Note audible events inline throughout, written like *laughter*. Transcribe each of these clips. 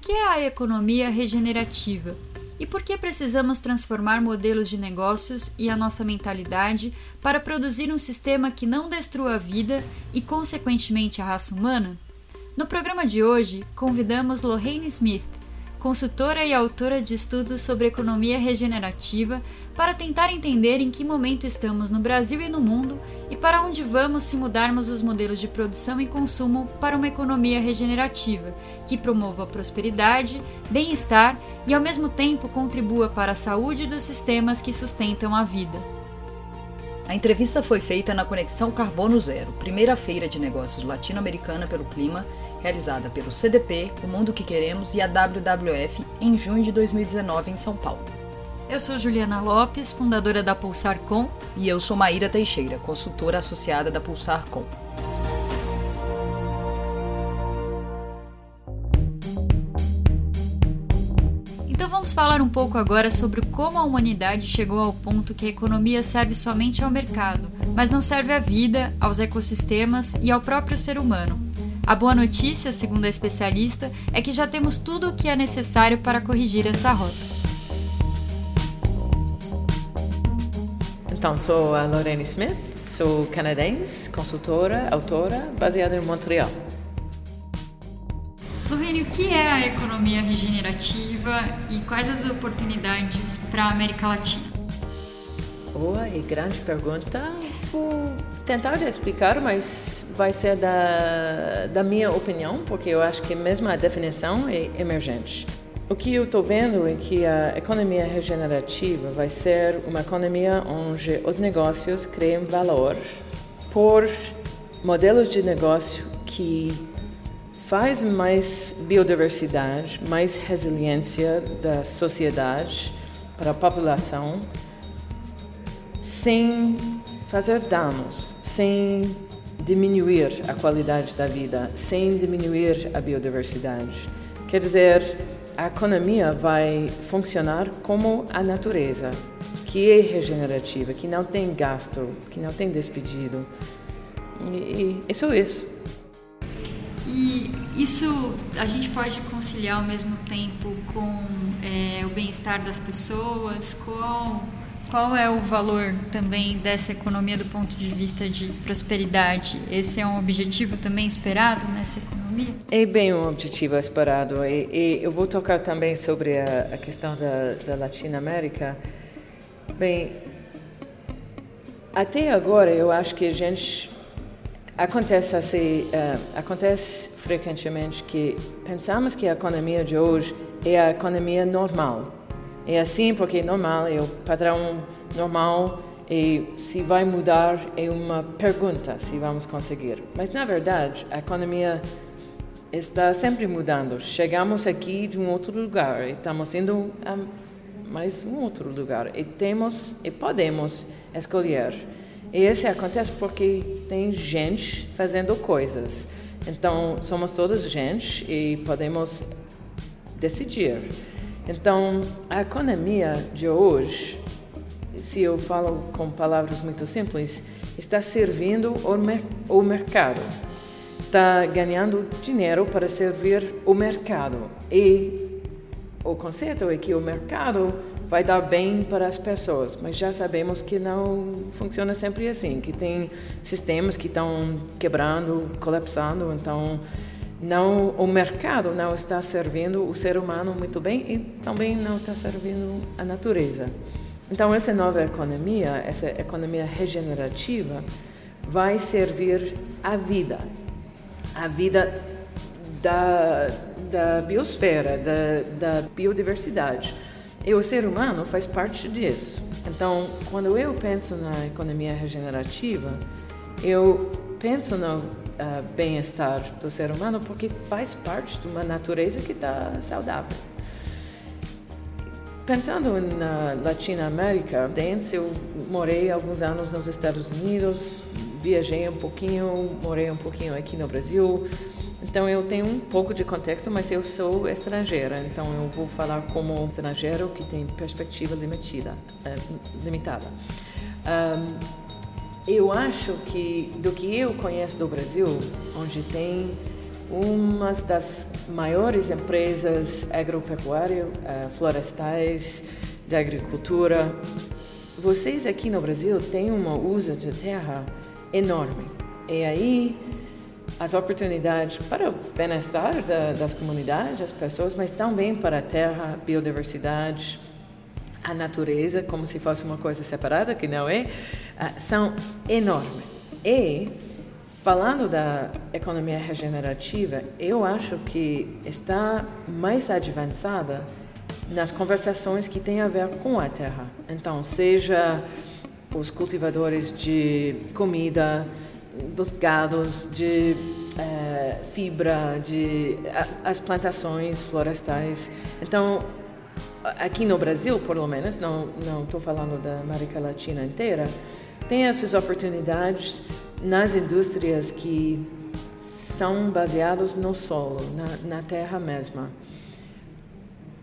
que é a economia regenerativa? E por que precisamos transformar modelos de negócios e a nossa mentalidade para produzir um sistema que não destrua a vida e, consequentemente, a raça humana? No programa de hoje, convidamos Lorraine Smith, consultora e autora de estudos sobre economia regenerativa, para tentar entender em que momento estamos no Brasil e no mundo e para onde vamos se mudarmos os modelos de produção e consumo para uma economia regenerativa, que promova prosperidade, bem-estar e ao mesmo tempo contribua para a saúde dos sistemas que sustentam a vida. A entrevista foi feita na Conexão Carbono Zero, primeira feira de negócios latino-americana pelo clima, realizada pelo CDP, O Mundo que Queremos e a WWF em junho de 2019 em São Paulo. Eu sou Juliana Lopes, fundadora da Pulsar Com. E eu sou Maíra Teixeira, consultora associada da Pulsar Com. Vamos falar um pouco agora sobre como a humanidade chegou ao ponto que a economia serve somente ao mercado, mas não serve à vida, aos ecossistemas e ao próprio ser humano. A boa notícia, segundo a especialista, é que já temos tudo o que é necessário para corrigir essa rota. Então, sou a Lorraine Smith, sou canadense, consultora, autora, baseada em Montreal. Lorraine, o que é a economia regenerativa e quais as oportunidades para a América Latina? Boa e grande pergunta. Vou tentar explicar, mas vai ser da, da minha opinião, porque eu acho que mesmo a definição é emergente. O que eu estou vendo é que a economia regenerativa vai ser uma economia onde os negócios criam valor por modelos de negócio que faz mais biodiversidade, mais resiliência da sociedade para a população, sem fazer danos, sem diminuir a qualidade da vida, sem diminuir a biodiversidade. Quer dizer, a economia vai funcionar como a natureza, que é regenerativa, que não tem gasto, que não tem despedido. E, é só isso. E isso a gente pode conciliar ao mesmo tempo com é, o bem-estar das pessoas, com qual é o valor também dessa economia do ponto de vista de prosperidade? Esse é um objetivo também esperado nessa economia? É bem um objetivo esperado. E, e eu vou tocar também sobre a, a questão da, da Latinoamérica. Bem, até agora eu acho que a gente acontece assim, uh, acontece frequentemente que pensamos que a economia de hoje é a economia normal é assim porque é normal, é o padrão normal e se vai mudar é uma pergunta se vamos conseguir. Mas na verdade, a economia está sempre mudando. Chegamos aqui de um outro lugar estamos indo a mais um outro lugar e temos e podemos escolher. Isso acontece porque tem gente fazendo coisas. Então, somos todos gente e podemos decidir. Então, a economia de hoje, se eu falo com palavras muito simples, está servindo o, mercado, está ganhando dinheiro para servir o mercado. E o conceito é que o mercado vai dar bem para as pessoas, mas já sabemos que não funciona sempre assim, que tem sistemas que estão quebrando, colapsando, então não o mercado não está servindo o ser humano muito bem e também não está servindo a natureza. Então essa nova economia, essa economia regenerativa, vai servir a vida, a vida da, da biosfera, da, da biodiversidade. E o ser humano faz parte disso. Então, quando eu penso na economia regenerativa, eu penso no uh, bem-estar do ser humano porque faz parte de uma natureza que está saudável. Pensando na Latinoamérica, antes eu morei alguns anos nos Estados Unidos, viajei um pouquinho, morei um pouquinho aqui no Brasil, então eu tenho um pouco de contexto, mas eu sou estrangeira, então eu vou falar como estrangeiro que tem perspectiva limitada. Uh, limitada. Um, eu acho que, do que eu conheço do Brasil, onde tem uma das maiores empresas agropecuárias, eh, florestais, de agricultura. Vocês aqui no Brasil têm uma uso de terra enorme. E aí as oportunidades para o bem-estar da, das comunidades, das pessoas, mas também para a terra, biodiversidade, a natureza, como se fosse uma coisa separada, que não é, ah, são enormes. E Falando da economia regenerativa, eu acho que está mais avançada nas conversações que têm a ver com a terra. Então, seja os cultivadores de comida, dos gados, de eh, fibra, de as plantações florestais. Então, aqui no Brasil, por menos, não não estou falando da América Latina inteira, tem essas oportunidades nas indústrias que são baseados no solo, na, na terra mesma.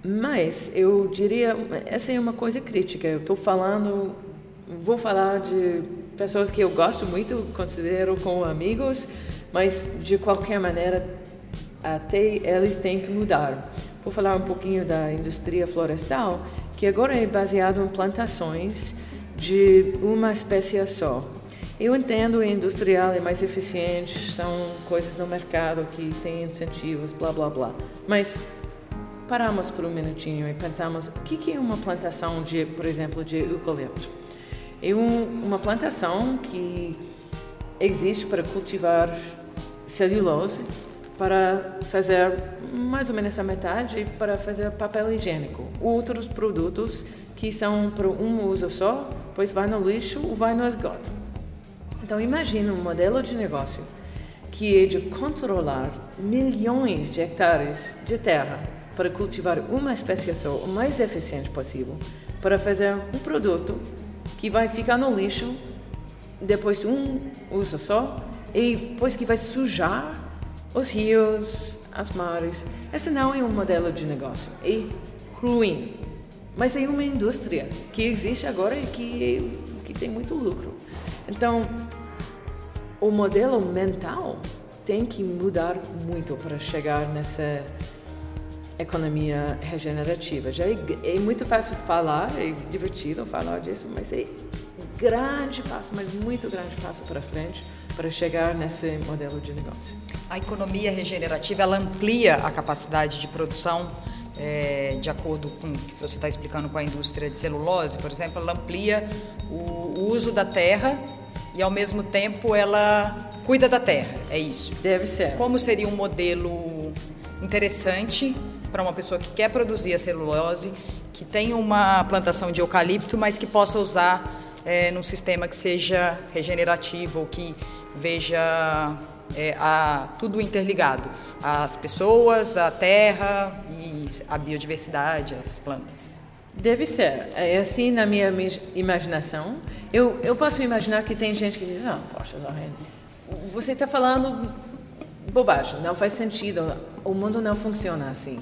Mas eu diria, essa é uma coisa crítica. Eu estou falando, vou falar de pessoas que eu gosto muito, considero como amigos, mas de qualquer maneira até eles têm que mudar. Vou falar um pouquinho da indústria florestal, que agora é baseado em plantações de uma espécie só. Eu entendo que industrial é mais eficiente, são coisas no mercado que têm incentivos, blá blá blá. Mas paramos por um minutinho e pensamos o que é uma plantação de, por exemplo, de eucalipto? É um, uma plantação que existe para cultivar celulose, para fazer mais ou menos a metade para fazer papel higiênico. Outros produtos que são para um uso só, pois vai no lixo ou vai no esgoto. Então imagine um modelo de negócio que é de controlar milhões de hectares de terra para cultivar uma espécie só o mais eficiente possível, para fazer um produto que vai ficar no lixo depois de um uso só e depois que vai sujar os rios, as mares. Esse não é um modelo de negócio, é ruim. Mas é uma indústria que existe agora e que, que tem muito lucro. Então, o modelo mental tem que mudar muito para chegar nessa economia regenerativa. Já é, é, muito fácil falar, é divertido falar disso, mas é um grande passo, mas muito grande passo para frente para chegar nesse modelo de negócio. A economia regenerativa ela amplia a capacidade de produção é, de acordo com o que você está explicando com a indústria de celulose, por exemplo, ela amplia o, o uso da terra e ao mesmo tempo ela cuida da terra, é isso? Deve ser. Como seria um modelo interessante para uma pessoa que quer produzir a celulose, que tem uma plantação de eucalipto, mas que possa usar é, num sistema que seja regenerativo que veja é, a, tudo interligado, as pessoas, a terra e a biodiversidade, as plantas. Deve ser. É assim na minha imaginação. Eu, eu posso imaginar que tem gente que diz, ah, poxa, você está falando bobagem, não faz sentido, o mundo não funciona assim.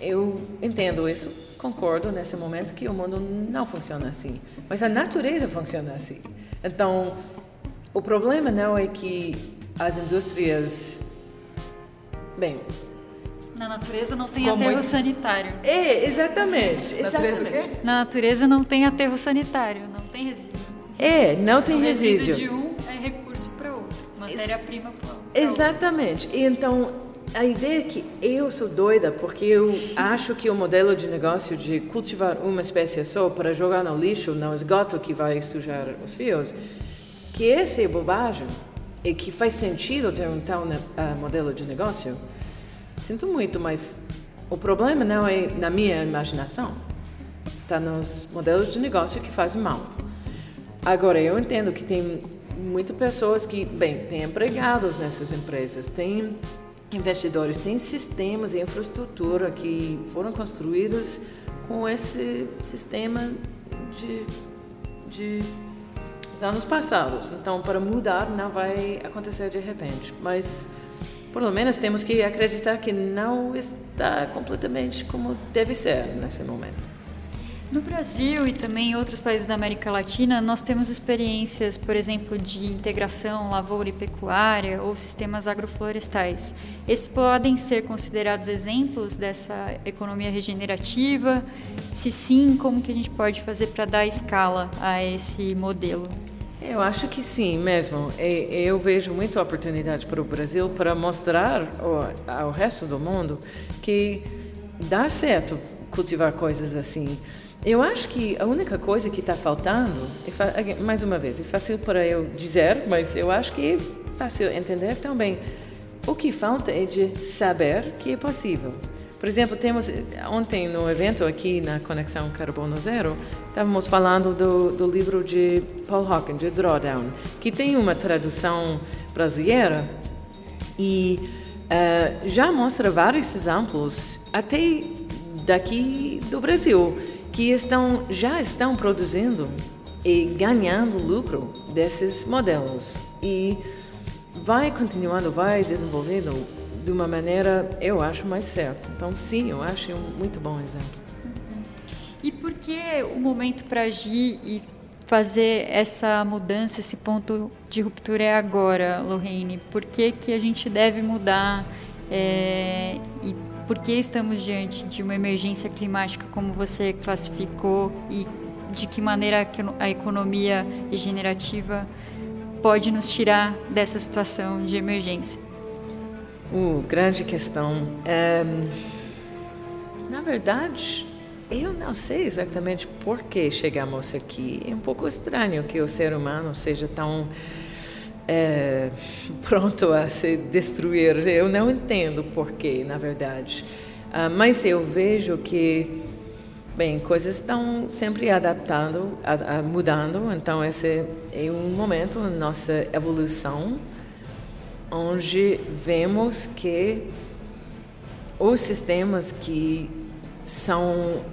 Eu entendo isso, concordo nesse momento que o mundo não funciona assim, mas a natureza funciona assim. Então, o problema não é que as indústrias. Bem, na natureza não tem aterro sanitário. É, exatamente. Na *laughs* natureza o quê? Na natureza não tem aterro sanitário, não tem resíduo. É, não tem o resíduo. resíduo de um é recurso para outro, matéria-prima para outro. Exatamente. E então, a ideia é que eu sou doida porque eu acho que o modelo de negócio de cultivar uma espécie só para jogar no lixo, no esgoto que vai sujar os rios, que essa é bobagem e que faz sentido ter um tal uh, modelo de negócio, Sinto muito, mas o problema não é na minha imaginação. Está nos modelos de negócio que fazem mal. Agora, eu entendo que tem muitas pessoas que, bem, tem empregados nessas empresas, tem investidores, tem sistemas e infraestrutura que foram construídos com esse sistema de, de anos passados. Então, para mudar, não vai acontecer de repente. Mas pelo menos temos que acreditar que não está completamente como deve ser nesse momento. No Brasil e também em outros países da América Latina, nós temos experiências, por exemplo, de integração lavoura e pecuária ou sistemas agroflorestais. Esses podem ser considerados exemplos dessa economia regenerativa? Se sim, como que a gente pode fazer para dar escala a esse modelo? Eu acho que sim, mesmo. Eu vejo muita oportunidade para o Brasil para mostrar ao resto do mundo que dá certo cultivar coisas assim. Eu acho que a única coisa que está faltando, mais uma vez, é fácil para eu dizer, mas eu acho que é fácil entender também. O que falta é de saber que é possível. Por exemplo, temos ontem no evento aqui na Conexão Carbono Zero, estávamos falando do, do livro de Paul Hawken, de Drawdown, que tem uma tradução brasileira e uh, já mostra vários exemplos, até daqui do Brasil que estão, já estão produzindo e ganhando lucro desses modelos. E vai continuando, vai desenvolvendo de uma maneira, eu acho, mais certa. Então, sim, eu acho um muito bom exemplo. E por que o momento para agir e fazer essa mudança, esse ponto de ruptura é agora, Lorraine? Por que, que a gente deve mudar é, e por que estamos diante de uma emergência climática, como você classificou, e de que maneira a economia regenerativa pode nos tirar dessa situação de emergência? Uh, grande questão. É, na verdade, eu não sei exatamente por que chegamos aqui. É um pouco estranho que o ser humano seja tão é, *laughs* pronto a se destruir. Eu não entendo porquê, na verdade. Uh, mas eu vejo que, bem, coisas estão sempre adaptando, a, a, mudando. Então, esse é um momento na nossa evolução onde vemos que os sistemas que são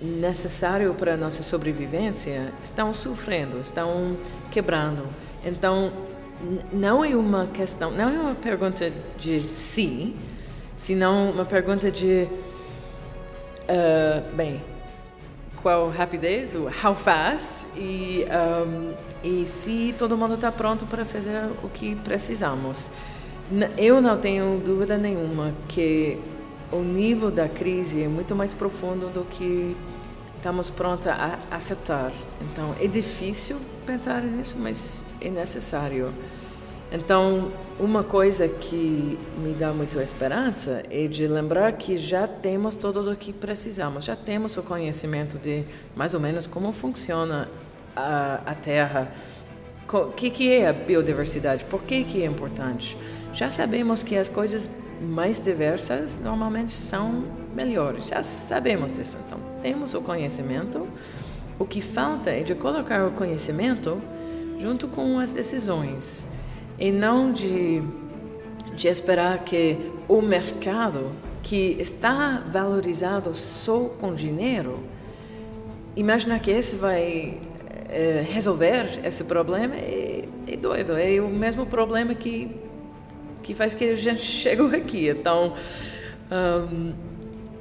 necessários para a nossa sobrevivência estão sofrendo, estão quebrando. Então, não é uma questão, não é uma pergunta de se, senão uma pergunta de, uh, bem, qual rapidez, o how fast, e, um, e se todo mundo está pronto para fazer o que precisamos. Eu não tenho dúvida nenhuma que o nível da crise é muito mais profundo do que estamos prontos a aceitar. Então, é difícil pensar nisso, mas é necessário. Então, uma coisa que me dá muita esperança é de lembrar que já temos tudo o que precisamos, já temos o conhecimento de mais ou menos como funciona a, a Terra, o que, que é a biodiversidade, por que, que é importante. Já sabemos que as coisas mais diversas normalmente são melhores, já sabemos disso. Então, temos o conhecimento, o que falta é de colocar o conhecimento junto com as decisões e não de, de esperar que o mercado que está valorizado só com dinheiro, imaginar que esse vai é, resolver esse problema é, é, doido. É o mesmo problema que, que faz que a gente *laughs* chegou aqui. Então, um,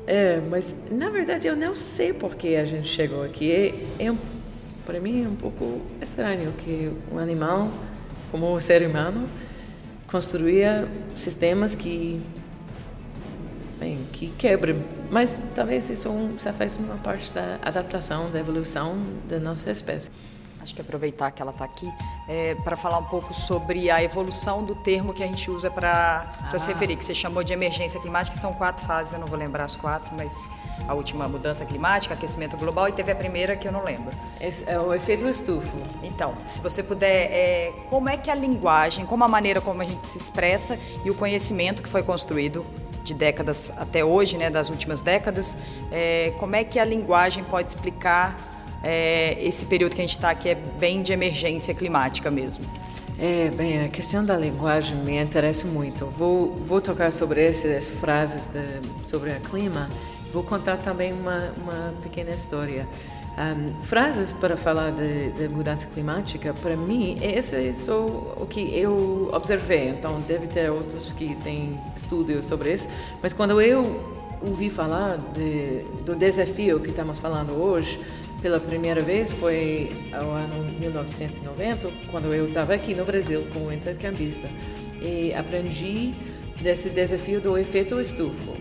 é, mas na verdade eu não sei por que a gente chegou aqui. É, é para mim é um pouco estranho que um animal como o ser humano construía sistemas que bem, que quebram. Mas talvez isso já faz uma parte da adaptação, da evolução da nossa espécie. Acho que aproveitar que ela está aqui é, para falar um pouco sobre a evolução do termo que a gente usa para ah. se referir, que você chamou de emergência climática, que são quatro fases, eu não vou lembrar as quatro, mas a última mudança climática, aquecimento global, e teve a primeira que eu não lembro. Esse é o efeito estufo. Então, se você puder, é, como é que a linguagem, como a maneira como a gente se expressa e o conhecimento que foi construído de décadas até hoje, né, das últimas décadas, é, como é que a linguagem pode explicar é, esse período que a gente está, que é bem de emergência climática mesmo. É, bem, a questão da linguagem me interessa muito. Vou, vou tocar sobre essas frases de, sobre o clima. Vou contar também uma, uma pequena história. Um, frases para falar de, de, mudança climática, para mim, esse é só o que eu observei. Então, deve ter outros que têm estudos sobre isso. Mas quando eu ouvi falar de, do desafio que estamos falando hoje pela primeira vez foi ao ano 1990, quando eu estava aqui no Brasil como intercambista e aprendi desse desafio do efeito estufo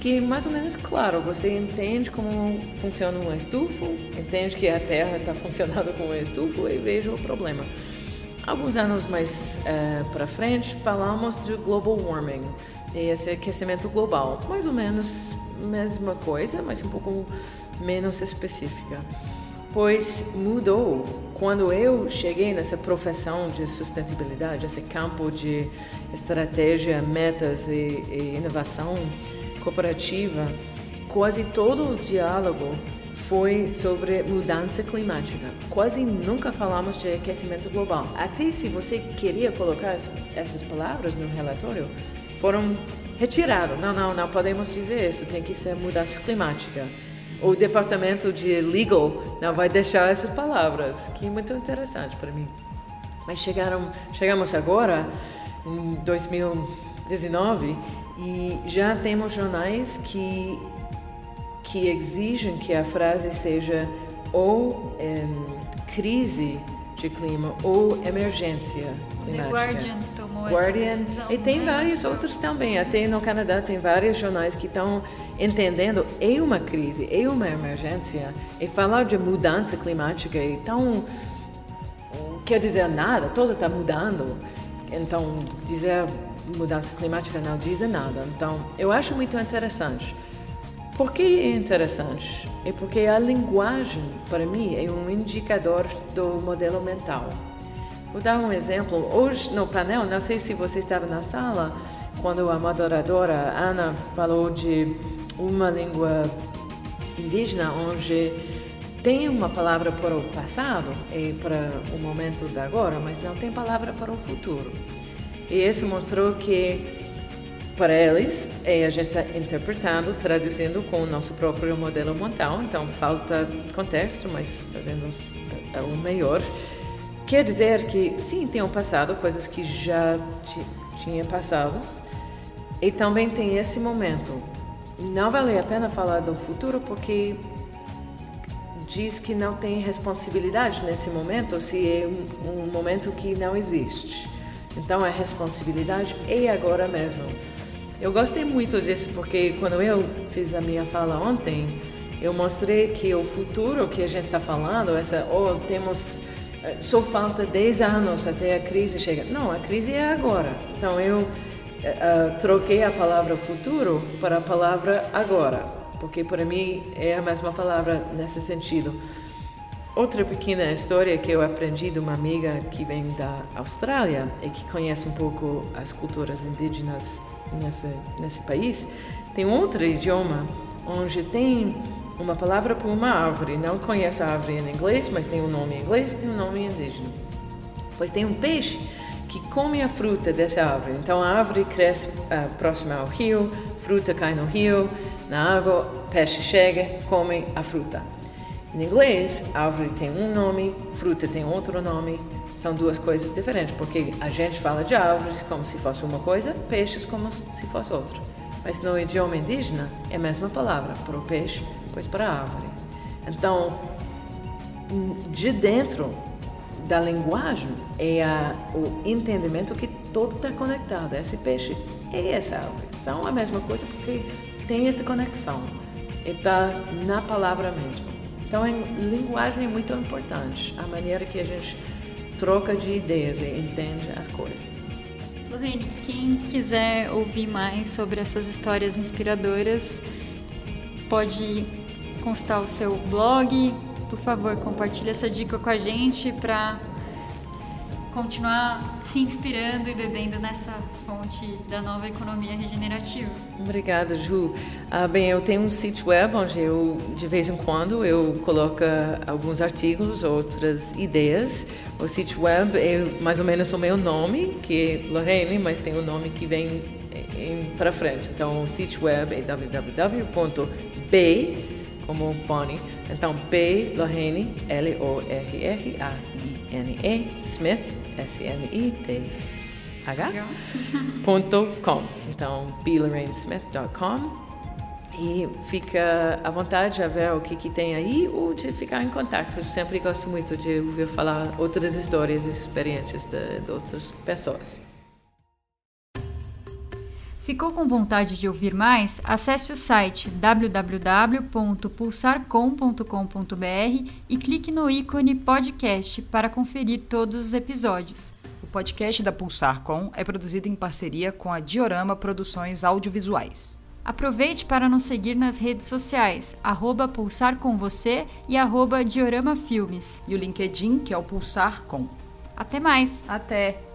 que mais ou menos claro, você entende como funciona um estufo, entende que a Terra está funcionando como um estufo e veja o problema. Alguns anos mais uh, para frente, falamos de global warming, esse aquecimento global, mais ou menos mesma coisa, mas um pouco menos específica. Pois mudou quando eu cheguei nessa profissão de sustentabilidade, esse campo de estratégia, metas e, e inovação cooperativa, quase todo o diálogo foi sobre mudança climática. Quase nunca falamos de aquecimento global. Até se você queria colocar essas palavras no relatório, foram retiradas. Não, não, não podemos dizer isso, tem que ser mudança climática. O departamento de legal não vai deixar essas palavras, que é muito interessante para mim. Mas chegaram, chegamos agora, em 2019, e já temos jornais que, que exigem que a frase seja ou crise de clima ou emergência climática. The Guardian Guardian. E tem vários outros também. Até no Canadá tem vários jornais que estão entendendo é uma crise, é uma emergência. E falar de mudança climática é tão... quer dizer nada, tudo está mudando. Então, dizer mudança climática não diz nada. Então, eu acho muito interessante. Por que é interessante? É porque a linguagem, para mim, é um indicador do modelo mental. Vou dar um exemplo. Hoje, no painel, não sei se você estava na sala, quando a moderadora Ana falou de uma língua indígena onde tem uma palavra para o passado e para o momento de agora, mas não tem palavra para o futuro. E isso mostrou que para eles, é, a gente está interpretando, traduzindo com o nosso próprio modelo mental, então falta contexto, mas fazendo o melhor. Quer dizer que sim, tem um passado, coisas que já tinha passados, e também tem esse momento. Não vale a pena falar do futuro porque diz que não tem responsabilidade nesse momento se é um, um momento que não existe. Então a responsabilidade é agora mesmo. Eu gostei muito disso porque quando eu fiz a minha fala ontem, eu mostrei que o futuro que a gente está falando, essa, oh, temos só falta 10 anos até a crise chegar. Não, a crise é agora. Então eu uh, troquei a palavra futuro para a palavra agora, porque para mim é a mesma palavra nesse sentido. Outra pequena história que eu aprendi de uma amiga que vem da Austrália e que conhece um pouco as culturas indígenas nesse, nesse país, tem outro idioma onde tem uma palavra para uma árvore. Não conhece a árvore em inglês, mas tem um nome em inglês tem um nome indígena. Pois tem um peixe que come a fruta dessa árvore. Então a árvore cresce uh, próxima ao rio, fruta cai no rio, na água, peixe chega, come a fruta. Em inglês, árvore tem um nome, fruta tem outro nome. São duas coisas diferentes, porque a gente fala de árvores como se fosse uma coisa, peixes como se fosse outra. Mas no idioma indígena é a mesma palavra para o peixe, pois para a árvore. Então, de dentro da linguagem é a, o entendimento que tudo está conectado. Esse peixe e essa árvore são a mesma coisa porque tem essa conexão. E está na palavra mesmo. Então, a linguagem é muito importante, a maneira que a gente troca de ideias e entende as coisas. Lorene, quem quiser ouvir mais sobre essas histórias inspiradoras, pode constar o seu blog. Por favor, compartilhe essa dica com a gente para continuar se inspirando e bebendo nessa fonte da nova economia regenerativa. Obrigada, Ju. Ah, bem, eu tenho um sítio web onde eu, de vez em quando, eu coloco alguns artigos, outras ideias. O sítio web é mais ou menos o meu nome, que é Lorene, mas tem um nome que vem para frente. Então, o sítio web é www.b, como Bonnie, então B, Lorraine, L-O-R-R-A-I-N-E, Smith, S-M-I-T-H, ponto com. Então, blorrainesmith.com. E fica à vontade a ver o que, que tem aí ou de ficar em contato. Eu sempre gosto muito de ouvir falar outras histórias e experiências de, de outras pessoas. Ficou com vontade de ouvir mais? Acesse o site www.pulsarcom.com.br e clique no ícone podcast para conferir todos os episódios. O podcast da Pulsarcom é produzido em parceria com a Diorama Produções Audiovisuais. Aproveite para nos seguir nas redes sociais, arroba Pulsar com você e arroba Diorama Filmes. E o LinkedIn, que é o Pulsar Com. Até mais! Até!